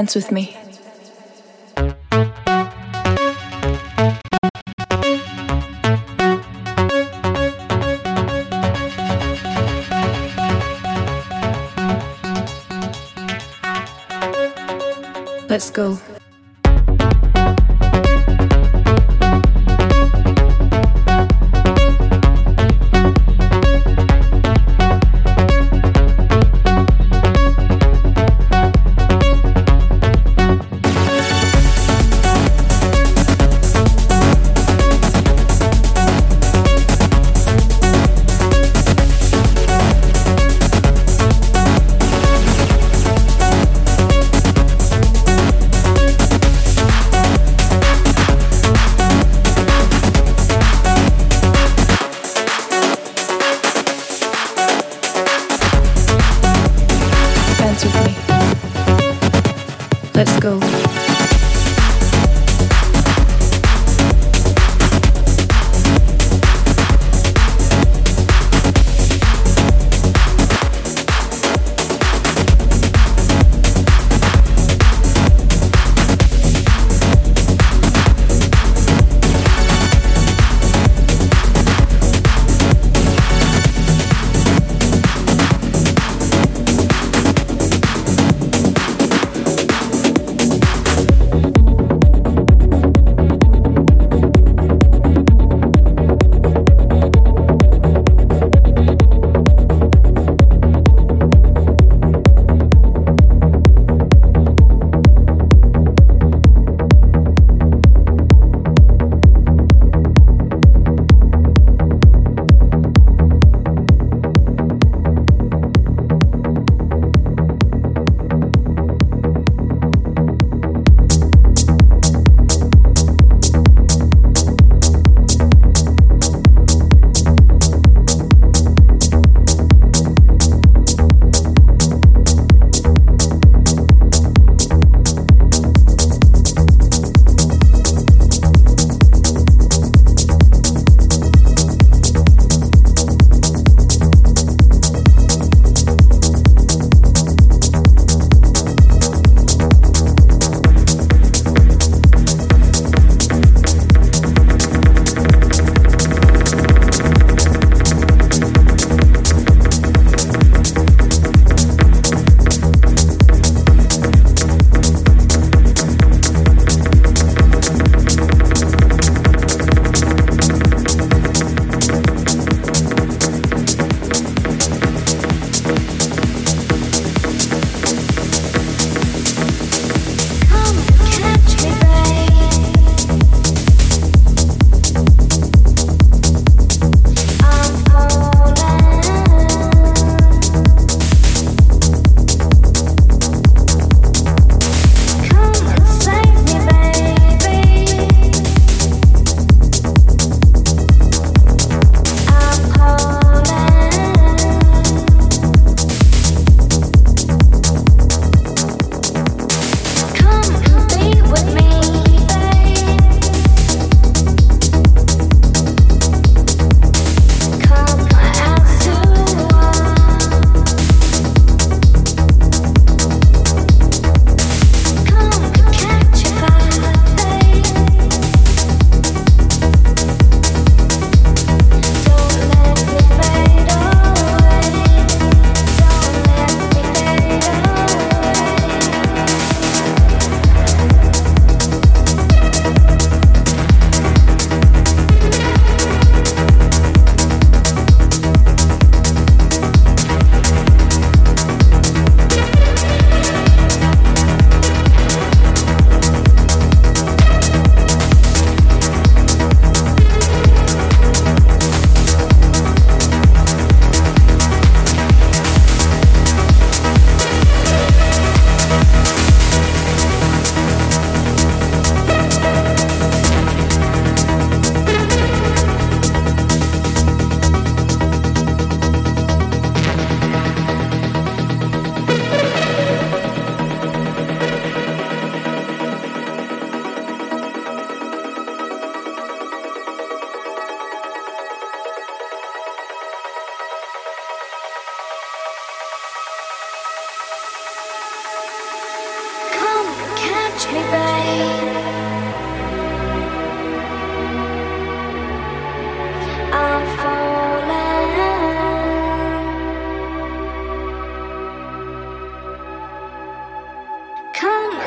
Dance with me. Let's go.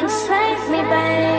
Touch me, babe.